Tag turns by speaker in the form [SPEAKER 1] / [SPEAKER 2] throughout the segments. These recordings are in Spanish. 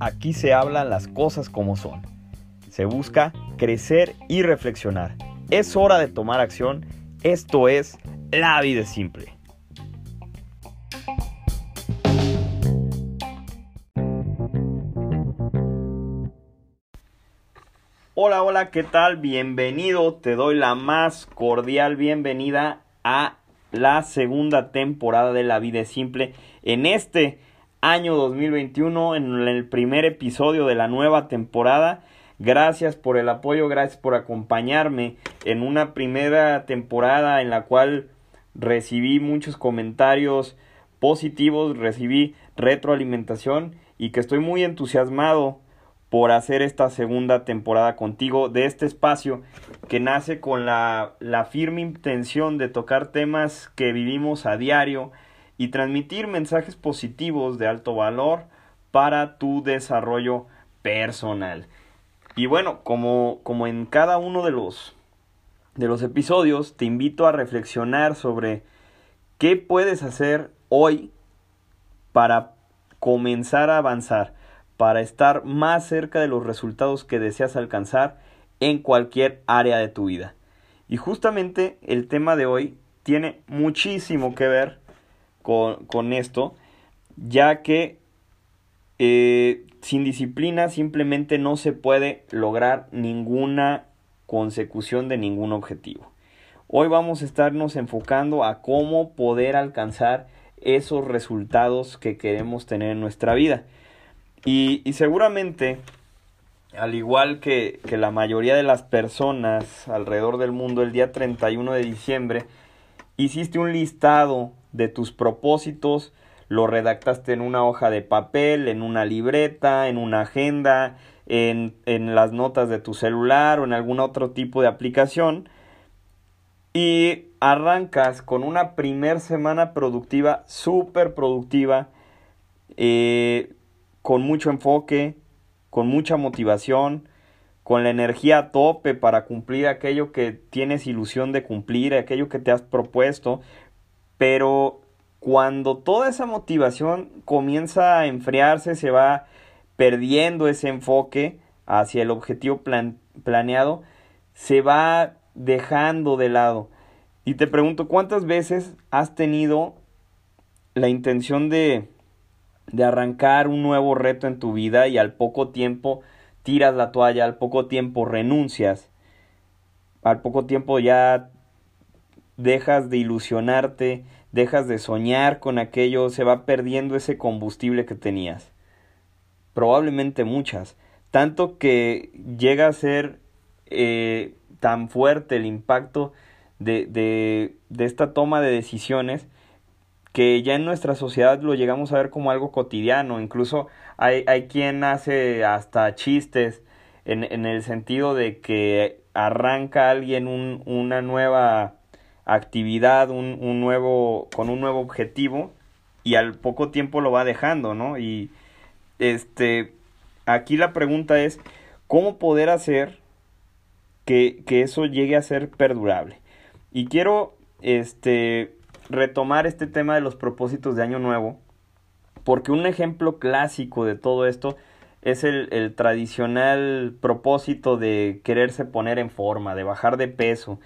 [SPEAKER 1] Aquí se hablan las cosas como son. Se busca crecer y reflexionar. Es hora de tomar acción. Esto es La vida simple. Hola, hola, ¿qué tal? Bienvenido, te doy la más cordial bienvenida a la segunda temporada de La Vida Simple. En este año 2021, en el primer episodio de la nueva temporada. Gracias por el apoyo, gracias por acompañarme en una primera temporada en la cual recibí muchos comentarios positivos, recibí retroalimentación y que estoy muy entusiasmado por hacer esta segunda temporada contigo de este espacio que nace con la, la, firme intención de tocar temas que vivimos a diario y transmitir mensajes positivos de alto valor para tu desarrollo personal. Y bueno, como, como en cada uno de los, de los episodios, te invito a reflexionar sobre qué puedes hacer hoy para comenzar a avanzar para estar más cerca de los resultados que deseas alcanzar en cualquier área de tu vida. Y justamente el tema de hoy tiene muchísimo que ver con, esto, ya que eh, sin disciplina simplemente no se puede lograr ninguna consecución de ningún objetivo. Hoy vamos a estarnos enfocando a cómo poder alcanzar esos resultados que queremos tener en nuestra vida. Y, seguramente, al igual que, que, la mayoría de las personas alrededor del mundo, el día 31 de diciembre, hiciste un listado de tus propósitos, lo redactaste en una hoja de papel, en una libreta, en una agenda, en, en las notas de tu celular o en algún otro tipo de aplicación. Y arrancas con una primer semana productiva, súper productiva, eh, con mucho enfoque, con mucha motivación, con la energía a tope para cumplir aquello que tienes ilusión de cumplir, aquello que te has propuesto, pero cuando toda esa motivación comienza a enfriarse, se va perdiendo ese enfoque hacia el objetivo planeado, se va dejando de lado. Y te pregunto, ¿cuántas veces has tenido la intención de de arrancar un nuevo reto en tu vida y al poco tiempo tiras la toalla, al poco tiempo renuncias, al poco tiempo ya dejas de ilusionarte, dejas de soñar con aquello, se va perdiendo ese combustible que tenías. Probablemente muchas. Tanto que llega a ser eh, tan fuerte el impacto de, de, de esta toma de decisiones que ya en nuestra sociedad lo llegamos a ver como algo cotidiano, incluso hay, hay quien hace hasta chistes en, en el sentido de que arranca alguien un, una nueva actividad, un, un nuevo, con un nuevo objetivo y al poco tiempo lo va dejando, ¿no? Y este, aquí la pregunta es, ¿cómo poder hacer que, que eso llegue a ser perdurable? Y quiero, este, retomar este tema de los propósitos de Año Nuevo, porque un ejemplo clásico de todo esto es el, tradicional propósito de quererse poner en forma, de bajar de peso,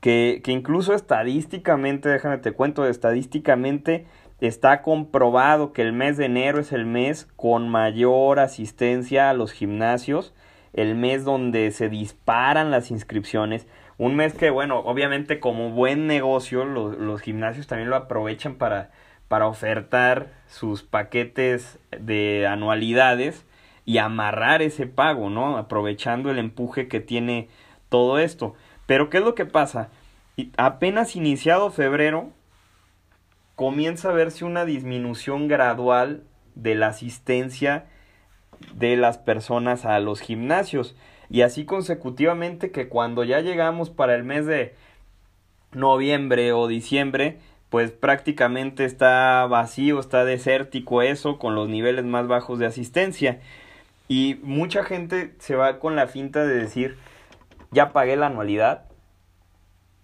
[SPEAKER 1] que, que incluso estadísticamente, déjame te cuento, estadísticamente está comprobado que el mes de enero es el mes con mayor asistencia a los gimnasios, el mes donde se disparan las inscripciones, un mes que, bueno, obviamente como buen negocio, los, gimnasios también lo aprovechan para, para ofertar sus paquetes de anualidades y amarrar ese pago, ¿no? Aprovechando el empuje que tiene todo esto. Pero ¿qué es lo que pasa? Apenas iniciado febrero, comienza a verse una disminución gradual de la asistencia de las personas a los gimnasios. Y así consecutivamente que cuando ya llegamos para el mes de noviembre o diciembre, pues prácticamente está vacío, está desértico eso, con los niveles más bajos de asistencia. Y mucha gente se va con la finta de decir, ya pagué la anualidad,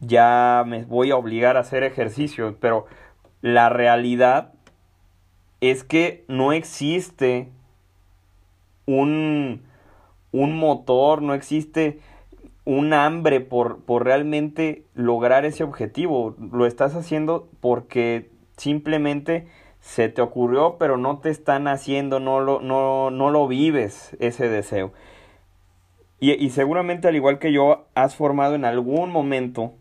[SPEAKER 1] ya me voy a obligar a hacer ejercicio, pero la realidad es que no existe un, un motor, no existe un hambre por, por realmente lograr ese objetivo. Lo estás haciendo porque simplemente se te ocurrió, pero no te están haciendo, no lo, no, no lo vives ese deseo. Y, y seguramente al igual que yo, has formado en algún momento,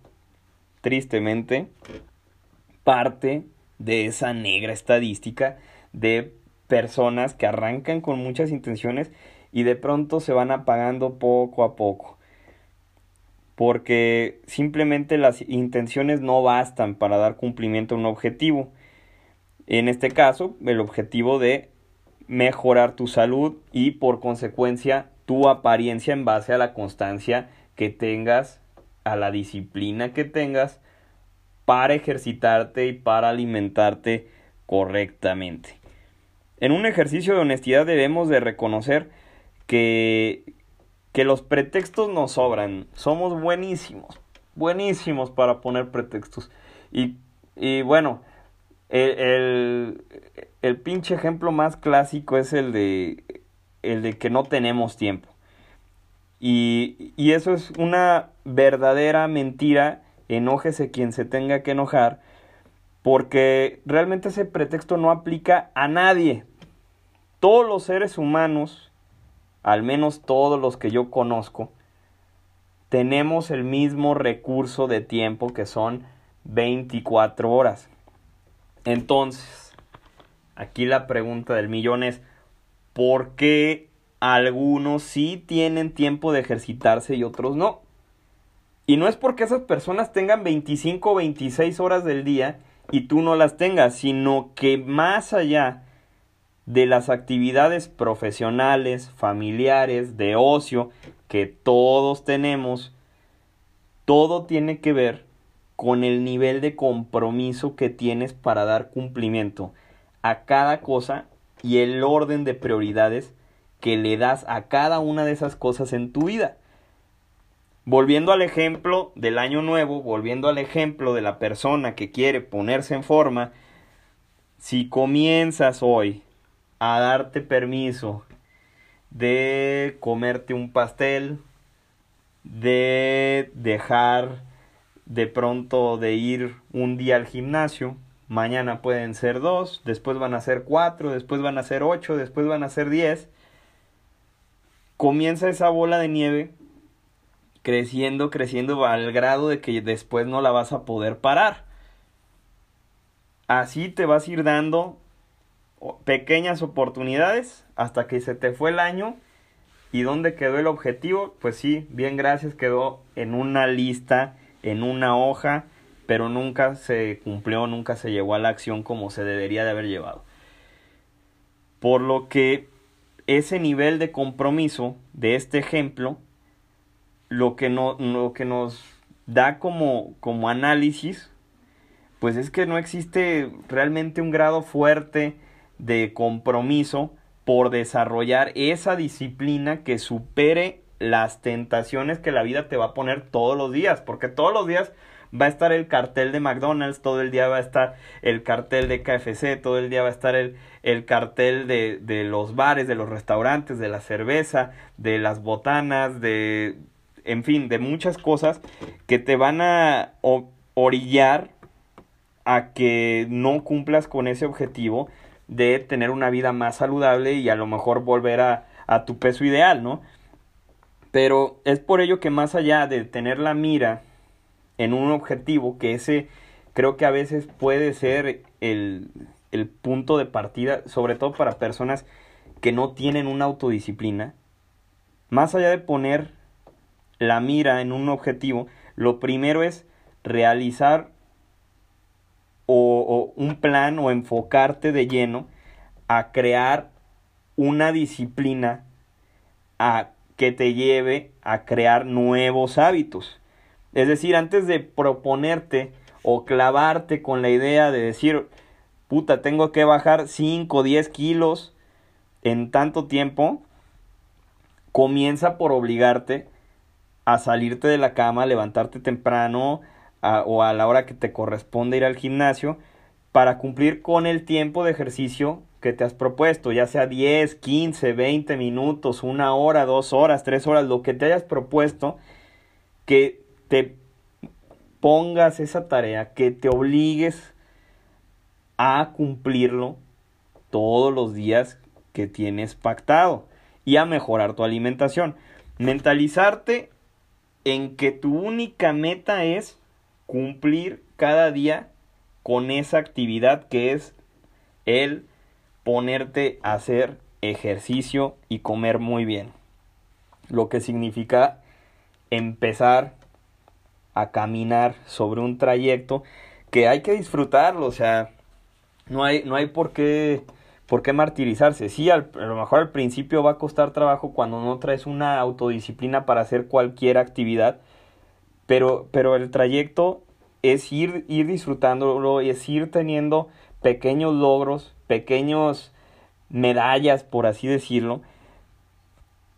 [SPEAKER 1] tristemente, parte de esa negra estadística de personas que arrancan con muchas intenciones y de pronto se van apagando poco a poco. Porque simplemente las intenciones no bastan para dar cumplimiento a un objetivo. En este caso, el objetivo de mejorar tu salud y por consecuencia tu apariencia en base a la constancia que tengas, a la disciplina que tengas para ejercitarte y para alimentarte correctamente. En un ejercicio de honestidad debemos de reconocer que, que los pretextos nos sobran. Somos buenísimos, buenísimos para poner pretextos. Y, y bueno, el, el, pinche ejemplo más clásico es el de, el de que no tenemos tiempo. Y, y eso es una verdadera mentira. Enójese quien se tenga que enojar. Porque realmente ese pretexto no aplica a nadie. Todos los seres humanos, al menos todos los que yo conozco, tenemos el mismo recurso de tiempo que son 24 horas. Entonces, aquí la pregunta del millón es, ¿por qué algunos sí tienen tiempo de ejercitarse y otros no? Y no es porque esas personas tengan 25 o 26 horas del día y tú no las tengas, sino que más allá de las actividades profesionales, familiares, de ocio que todos tenemos, todo tiene que ver con el nivel de compromiso que tienes para dar cumplimiento a cada cosa y el orden de prioridades que le das a cada una de esas cosas en tu vida. Volviendo al ejemplo del año nuevo, volviendo al ejemplo de la persona que quiere ponerse en forma, si comienzas hoy a darte permiso de comerte un pastel, de dejar de pronto de ir un día al gimnasio, mañana pueden ser dos, después van a ser cuatro, después van a ser ocho, después van a ser diez. Comienza esa bola de nieve creciendo, creciendo al grado de que después no la vas a poder parar. Así te vas a ir dando pequeñas oportunidades hasta que se te fue el año. ¿Y dónde quedó el objetivo? Pues sí, bien gracias, quedó en una lista, en una hoja, pero nunca se cumplió, nunca se llevó a la acción como se debería de haber llevado. Por lo que ese nivel de compromiso de este ejemplo, lo que, no, lo que nos da como, como análisis, pues es que no existe realmente un grado fuerte de compromiso por desarrollar esa disciplina que supere las tentaciones que la vida te va a poner todos los días, porque todos los días va a estar el cartel de McDonald's, todo el día va a estar el cartel de KFC, todo el día va a estar el, el cartel de, de los bares, de los restaurantes, de la cerveza, de las botanas, de, en fin, de muchas cosas que te van a orillar a que no cumplas con ese objetivo de tener una vida más saludable y a lo mejor volver a, a tu peso ideal, ¿no? Pero es por ello que más allá de tener la mira en un objetivo, que ese creo que a veces puede ser el, el punto de partida, sobre todo para personas que no tienen una autodisciplina, más allá de poner la mira en un objetivo, lo primero es realizar o, un plan o enfocarte de lleno a crear una disciplina a que te lleve a crear nuevos hábitos. Es decir, antes de proponerte o clavarte con la idea de decir, puta, tengo que bajar 5 o 10 kilos en tanto tiempo, comienza por obligarte a salirte de la cama, levantarte temprano, o a la hora que te corresponde ir al gimnasio para cumplir con el tiempo de ejercicio que te has propuesto, ya sea 10, 15, 20 minutos, una hora, dos horas, tres horas, lo que te hayas propuesto, que te pongas esa tarea, que te obligues a cumplirlo todos los días que tienes pactado y a mejorar tu alimentación. Mentalizarte en que tu única meta es cumplir cada día con esa actividad que es el ponerte a hacer ejercicio y comer muy bien. Lo que significa empezar a caminar sobre un trayecto que hay que disfrutarlo, o sea, no hay, no hay por qué por qué martirizarse. Sí, a lo mejor al principio va a costar trabajo cuando no traes una autodisciplina para hacer cualquier actividad, pero, pero el trayecto es ir, ir disfrutándolo, es ir teniendo pequeños logros, pequeños medallas, por así decirlo,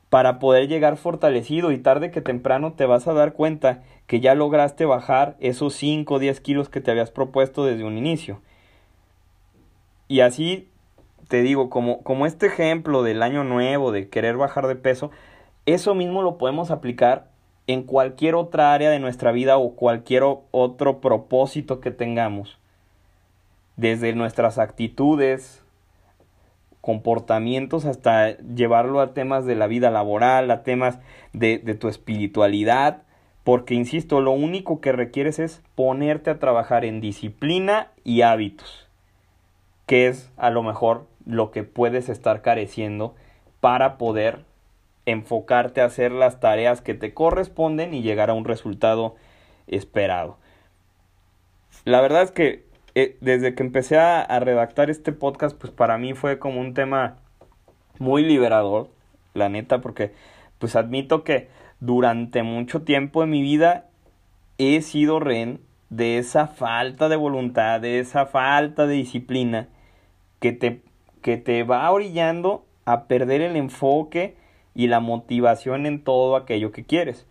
[SPEAKER 1] para poder llegar fortalecido y tarde que temprano te vas a dar cuenta que ya lograste bajar esos 5 o 10 kilos que te habías propuesto desde un inicio. Y así te digo, como, como este ejemplo del año nuevo, de querer bajar de peso, eso mismo lo podemos aplicar en cualquier otra área de nuestra vida o cualquier otro propósito que tengamos. Desde nuestras actitudes, comportamientos hasta llevarlo a temas de la vida laboral, a temas de, de tu espiritualidad, porque insisto, lo único que requieres es ponerte a trabajar en disciplina y hábitos, que es a lo mejor lo que puedes estar careciendo para poder enfocarte a hacer las tareas que te corresponden y llegar a un resultado esperado. La verdad es que eh, desde que empecé a, redactar este podcast, pues para mí fue como un tema muy liberador, la neta, porque pues admito que durante mucho tiempo en mi vida he sido rehén de esa falta de voluntad, de esa falta de disciplina que te que te va orillando a perder el enfoque y la motivación en todo aquello que quieres.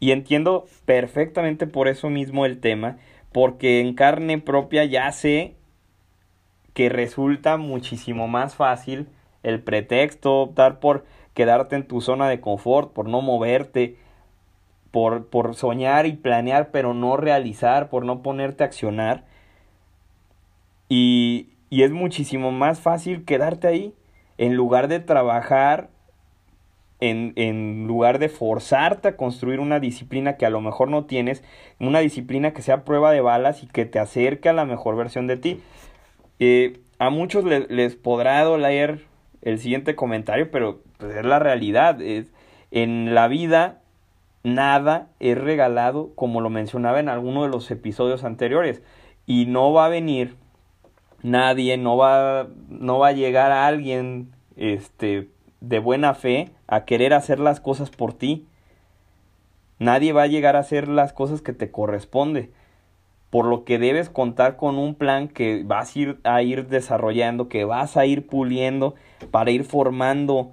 [SPEAKER 1] Y entiendo perfectamente por eso mismo el tema, porque en carne propia ya sé que resulta muchísimo más fácil el pretexto, optar por quedarte en tu zona de confort, por no moverte, por, por soñar y planear pero no realizar, por no ponerte a accionar. Y, y es muchísimo más fácil quedarte ahí en lugar de trabajar, en, en, lugar de forzarte a construir una disciplina que a lo mejor no tienes, una disciplina que sea prueba de balas y que te acerque a la mejor versión de ti. Eh, a muchos les podrá doler el siguiente comentario, pero pues, es la realidad. Es, en la vida nada es regalado, como lo mencionaba en alguno de los episodios anteriores, y no va a venir nadie, no va, no va a llegar a alguien este, de buena fe a querer hacer las cosas por ti. Nadie va a llegar a hacer las cosas que te corresponde. Por lo que debes contar con un plan que vas a ir, a ir desarrollando, que vas a ir puliendo para ir formando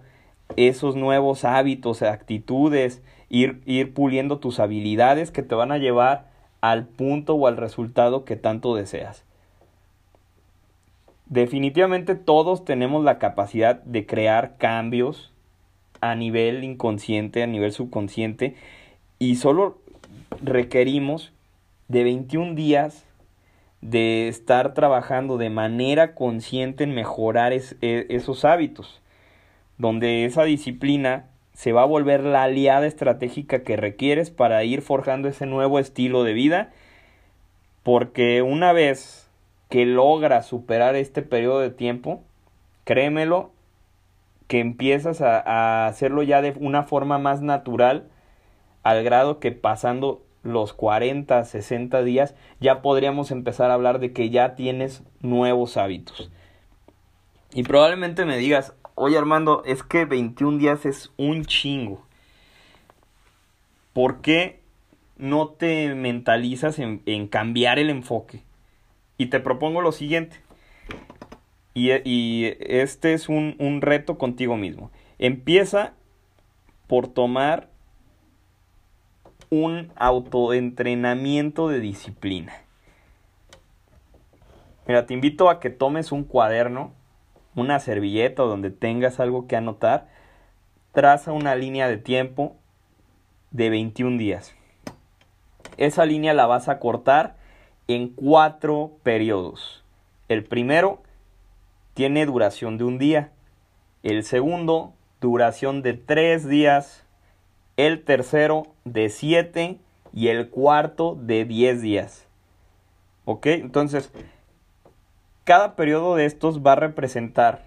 [SPEAKER 1] esos nuevos hábitos, actitudes, ir, ir puliendo tus habilidades que te van a llevar al punto o al resultado que tanto deseas. Definitivamente todos tenemos la capacidad de crear cambios a nivel inconsciente, a nivel subconsciente, y solo requerimos de 21 días de estar trabajando de manera consciente en mejorar e, esos hábitos, donde esa disciplina se va a volver la aliada estratégica que requieres para ir forjando ese nuevo estilo de vida, porque una vez que logra superar este periodo de tiempo, créemelo, que empiezas a, hacerlo ya de una forma más natural, al grado que pasando los 40, 60 días, ya podríamos empezar a hablar de que ya tienes nuevos hábitos. Y probablemente me digas, oye Armando, es que 21 días es un chingo. ¿Por qué no te mentalizas en, en cambiar el enfoque? Y te propongo lo siguiente. Y, este es un, un reto contigo mismo. Empieza por tomar un autoentrenamiento de disciplina. Mira, te invito a que tomes un cuaderno una servilleta donde tengas algo que anotar, traza una línea de tiempo de 21 días. Esa línea la vas a cortar en cuatro periodos. El primero tiene duración de un día. El segundo, duración de tres días. El tercero, de siete. Y el cuarto, de diez días. ¿Ok? Entonces, cada periodo de estos va a representar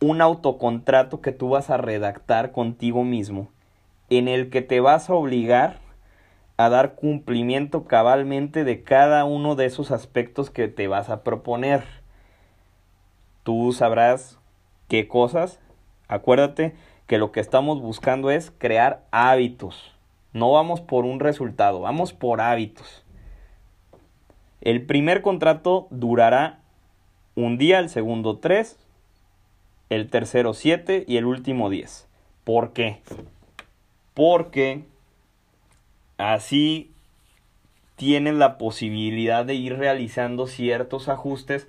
[SPEAKER 1] un autocontrato que tú vas a redactar contigo mismo, en el que te vas a obligar a dar cumplimiento cabalmente de cada uno de esos aspectos que te vas a proponer. Tú sabrás qué cosas. Acuérdate que lo que estamos buscando es crear hábitos. No vamos por un resultado, vamos por hábitos. El primer contrato durará un día, el segundo tres, el tercero siete y el último diez. ¿Por qué? Porque así tienes la posibilidad de ir realizando ciertos ajustes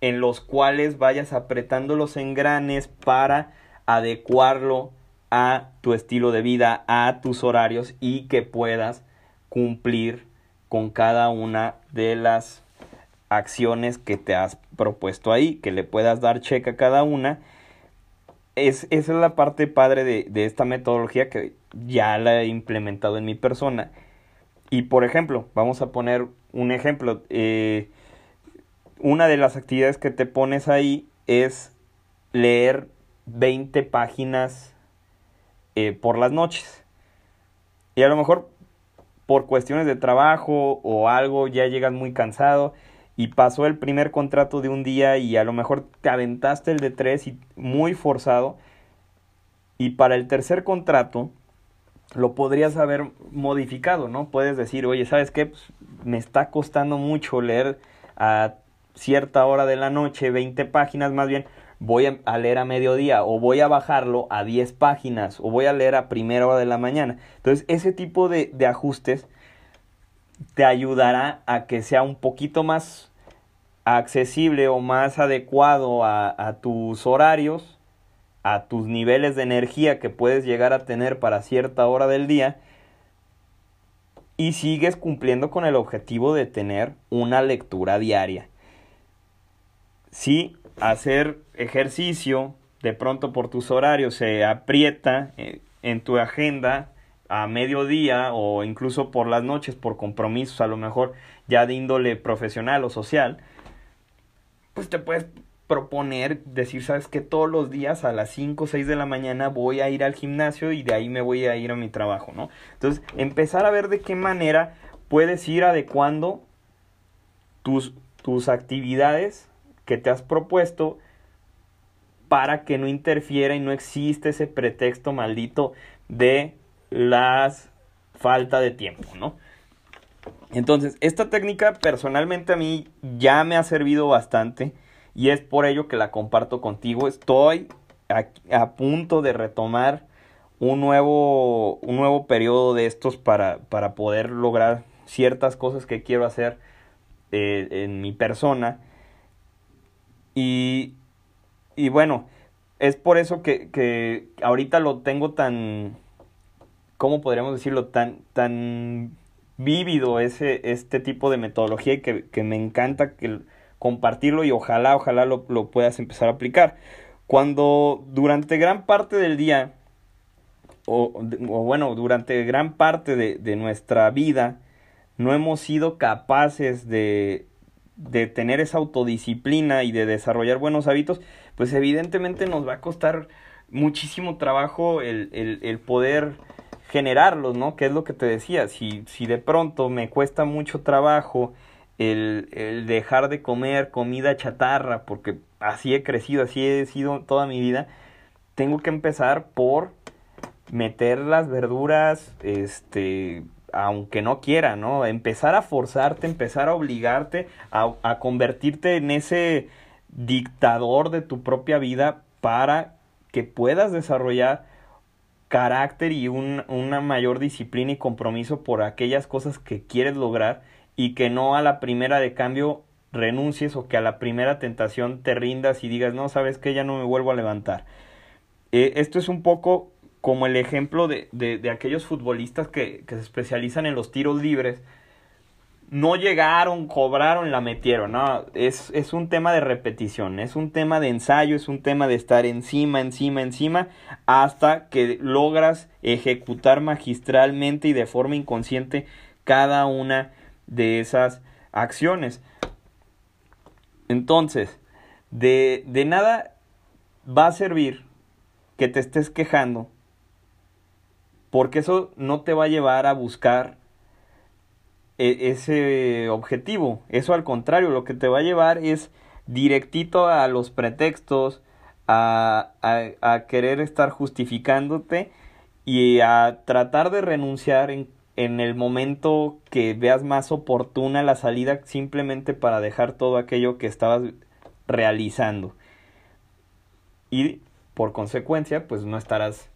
[SPEAKER 1] en los cuales vayas apretando los engranes para adecuarlo a tu estilo de vida, a tus horarios y que puedas cumplir con cada una de las acciones que te has propuesto ahí, que le puedas dar cheque a cada una. Es, esa es la parte padre de, de esta metodología que ya la he implementado en mi persona. Y por ejemplo, vamos a poner un ejemplo. Eh, una de las actividades que te pones ahí es leer 20 páginas eh, por las noches. Y a lo mejor por cuestiones de trabajo o algo ya llegas muy cansado y pasó el primer contrato de un día y a lo mejor te aventaste el de tres y muy forzado y para el tercer contrato lo podrías haber modificado, ¿no? Puedes decir, oye, ¿sabes qué? Pues, me está costando mucho leer a cierta hora de la noche, 20 páginas más bien, voy a leer a mediodía o voy a bajarlo a 10 páginas o voy a leer a primera hora de la mañana. Entonces, ese tipo de, de ajustes te ayudará a que sea un poquito más accesible o más adecuado a, a tus horarios, a tus niveles de energía que puedes llegar a tener para cierta hora del día y sigues cumpliendo con el objetivo de tener una lectura diaria. Si hacer ejercicio de pronto por tus horarios se aprieta eh, en tu agenda a mediodía o incluso por las noches por compromisos a lo mejor ya de índole profesional o social, pues te puedes proponer, decir, sabes que todos los días a las 5 o 6 de la mañana voy a ir al gimnasio y de ahí me voy a ir a mi trabajo, ¿no? Entonces, empezar a ver de qué manera puedes ir adecuando tus, tus actividades que te has propuesto para que no interfiera y no existe ese pretexto maldito de las falta de tiempo, ¿no? Entonces, esta técnica personalmente a mí ya me ha servido bastante y es por ello que la comparto contigo. Estoy a, punto de retomar un nuevo, un nuevo periodo de estos para, para poder lograr ciertas cosas que quiero hacer eh, en mi persona. Y, y bueno, es por eso que, que ahorita lo tengo tan, ¿cómo podríamos decirlo? Tan, tan vívido ese, este tipo de metodología y que, que me encanta que compartirlo y ojalá, ojalá lo, puedas empezar a aplicar. Cuando durante gran parte del día, o, bueno, durante gran parte de, nuestra vida, no hemos sido capaces de, de tener esa autodisciplina y de desarrollar buenos hábitos, pues evidentemente nos va a costar muchísimo trabajo el, el, el poder generarlos, ¿no? Que es lo que te decía, si, si de pronto me cuesta mucho trabajo el, dejar de comer comida chatarra, porque así he crecido, así he sido toda mi vida, tengo que empezar por meter las verduras, este, aunque no quiera, ¿no? Empezar a forzarte, empezar a obligarte a, a convertirte en ese dictador de tu propia vida para que puedas desarrollar carácter y un, una mayor disciplina y compromiso por aquellas cosas que quieres lograr y que no a la primera de cambio renuncies o que a la primera tentación te rindas y digas, no, sabes que ya no me vuelvo a levantar. Eh, esto es un poco como el ejemplo de, de, de aquellos futbolistas que, que, se especializan en los tiros libres. No llegaron, cobraron, la metieron. No, es, es un tema de repetición, es un tema de ensayo, es un tema de estar encima, encima, encima, hasta que logras ejecutar magistralmente y de forma inconsciente cada una de esas acciones. Entonces, de, de nada va a servir que te estés quejando, porque eso no te va a llevar a buscar ese objetivo. Eso al contrario, lo que te va a llevar es directito a los pretextos, a, a, a querer estar justificándote y a tratar de renunciar en en el momento que veas más oportuna la salida simplemente para dejar todo aquello que estabas realizando. Y por consecuencia, pues no estarás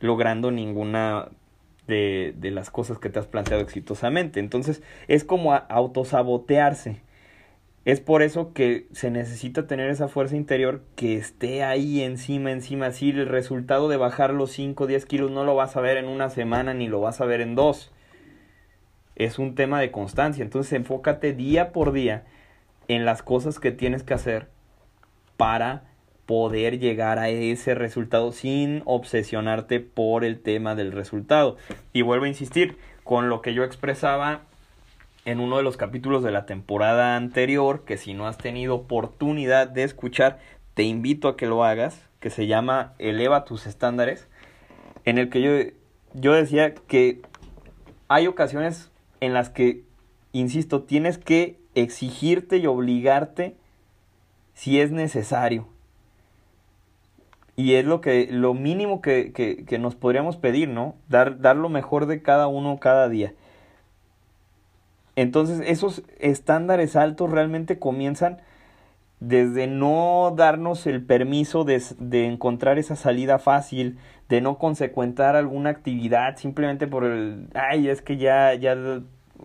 [SPEAKER 1] logrando ninguna de, de las cosas que te has planteado exitosamente. Entonces es como autosabotearse. Es por eso que se necesita tener esa fuerza interior que esté ahí encima, encima. Si el resultado de bajar los 5 o 10 kilos no lo vas a ver en una semana ni lo vas a ver en dos es un tema de constancia. Entonces enfócate día por día en las cosas que tienes que hacer para poder llegar a ese resultado sin obsesionarte por el tema del resultado. Y vuelvo a insistir con lo que yo expresaba en uno de los capítulos de la temporada anterior, que si no has tenido oportunidad de escuchar, te invito a que lo hagas, que se llama Eleva tus estándares, en el que yo, yo decía que hay ocasiones en las que, insisto, tienes que exigirte y obligarte si es necesario. Y es lo que, lo mínimo que, que, que nos podríamos pedir, ¿no? Dar, dar lo mejor de cada uno cada día. Entonces, esos estándares altos realmente comienzan desde no darnos el permiso de, de, encontrar esa salida fácil, de no consecuentar alguna actividad simplemente por el, ay, es que ya, ya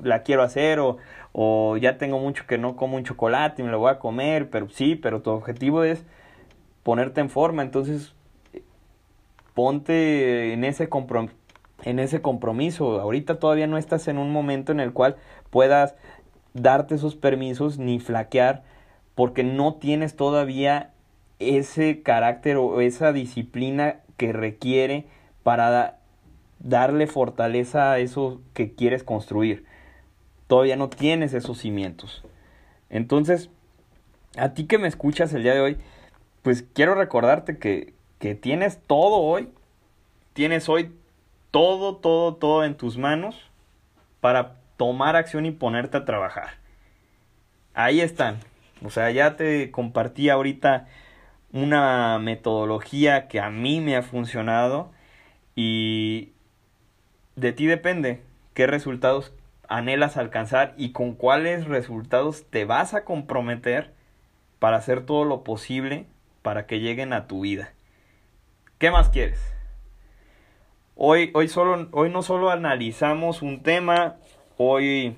[SPEAKER 1] la quiero hacer o, o ya tengo mucho que no como un chocolate y me lo voy a comer, pero sí, pero tu objetivo es ponerte en forma, entonces ponte en ese en ese compromiso. Ahorita todavía no estás en un momento en el cual puedas darte esos permisos ni flaquear porque no tienes todavía ese carácter o esa disciplina que requiere para darle fortaleza a eso que quieres construir todavía no tienes esos cimientos. Entonces, a ti que me escuchas el día de hoy, pues quiero recordarte que, que tienes todo hoy, tienes hoy todo, todo, todo en tus manos para tomar acción y ponerte a trabajar. Ahí están. O sea, ya te compartí ahorita una metodología que a mí me ha funcionado y de ti depende qué resultados anhelas alcanzar y con cuáles resultados te vas a comprometer para hacer todo lo posible para que lleguen a tu vida. ¿Qué más quieres? Hoy, hoy, solo, hoy no solo analizamos un tema, hoy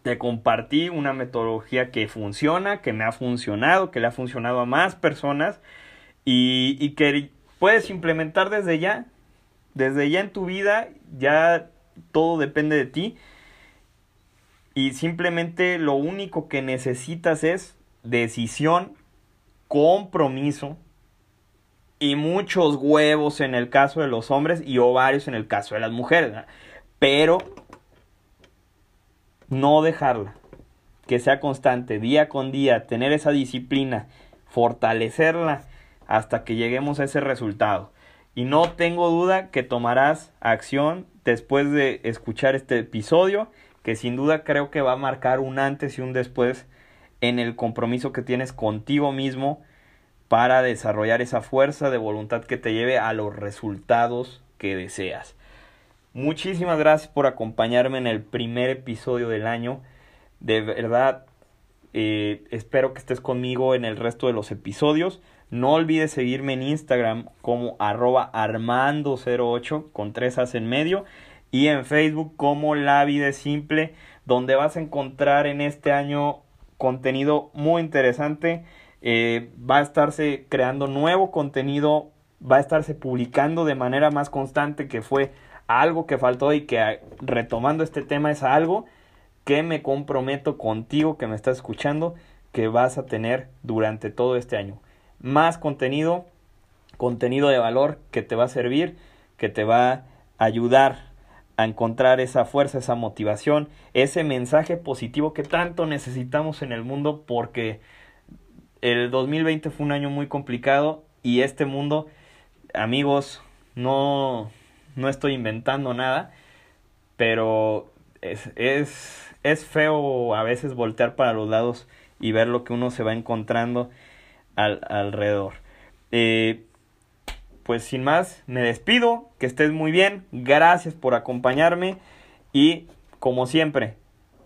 [SPEAKER 1] te compartí una metodología que funciona, que me ha funcionado, que le ha funcionado a más personas y, y que puedes implementar desde ya. Desde ya en tu vida, ya todo depende de ti y simplemente lo único que necesitas es decisión, compromiso y muchos huevos en el caso de los hombres y ovarios en el caso de las mujeres. Pero no dejarla, que sea constante, día con día, tener esa disciplina, fortalecerla hasta que lleguemos a ese resultado. Y no tengo duda que tomarás acción después de escuchar este episodio que sin duda creo que va a marcar un antes y un después en el compromiso que tienes contigo mismo para desarrollar esa fuerza de voluntad que te lleve a los resultados que deseas. Muchísimas gracias por acompañarme en el primer episodio del año. De verdad, eh, espero que estés conmigo en el resto de los episodios. No olvides seguirme en Instagram como arroba armando08 con tres as en medio y en Facebook como La Vida Simple, donde vas a encontrar en este año contenido muy interesante. Eh, va a estarse creando nuevo contenido, va a estarse publicando de manera más constante, que fue algo que faltó y que retomando este tema es algo que me comprometo contigo que me estás escuchando que vas a tener durante todo este año. Más contenido, contenido de valor que te va a servir, que te va a ayudar a encontrar esa fuerza, esa motivación, ese mensaje positivo que tanto necesitamos en el mundo porque el 2020 fue un año muy complicado y este mundo, amigos, no, no estoy inventando nada, pero es, es, es feo a veces voltear para los lados y ver lo que uno se va encontrando al, alrededor. Eh, pues sin más, me despido, que estés muy bien, gracias por acompañarme y como siempre,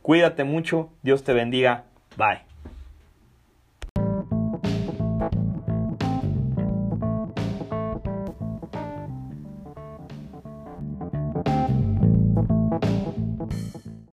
[SPEAKER 1] cuídate mucho, Dios te bendiga, bye.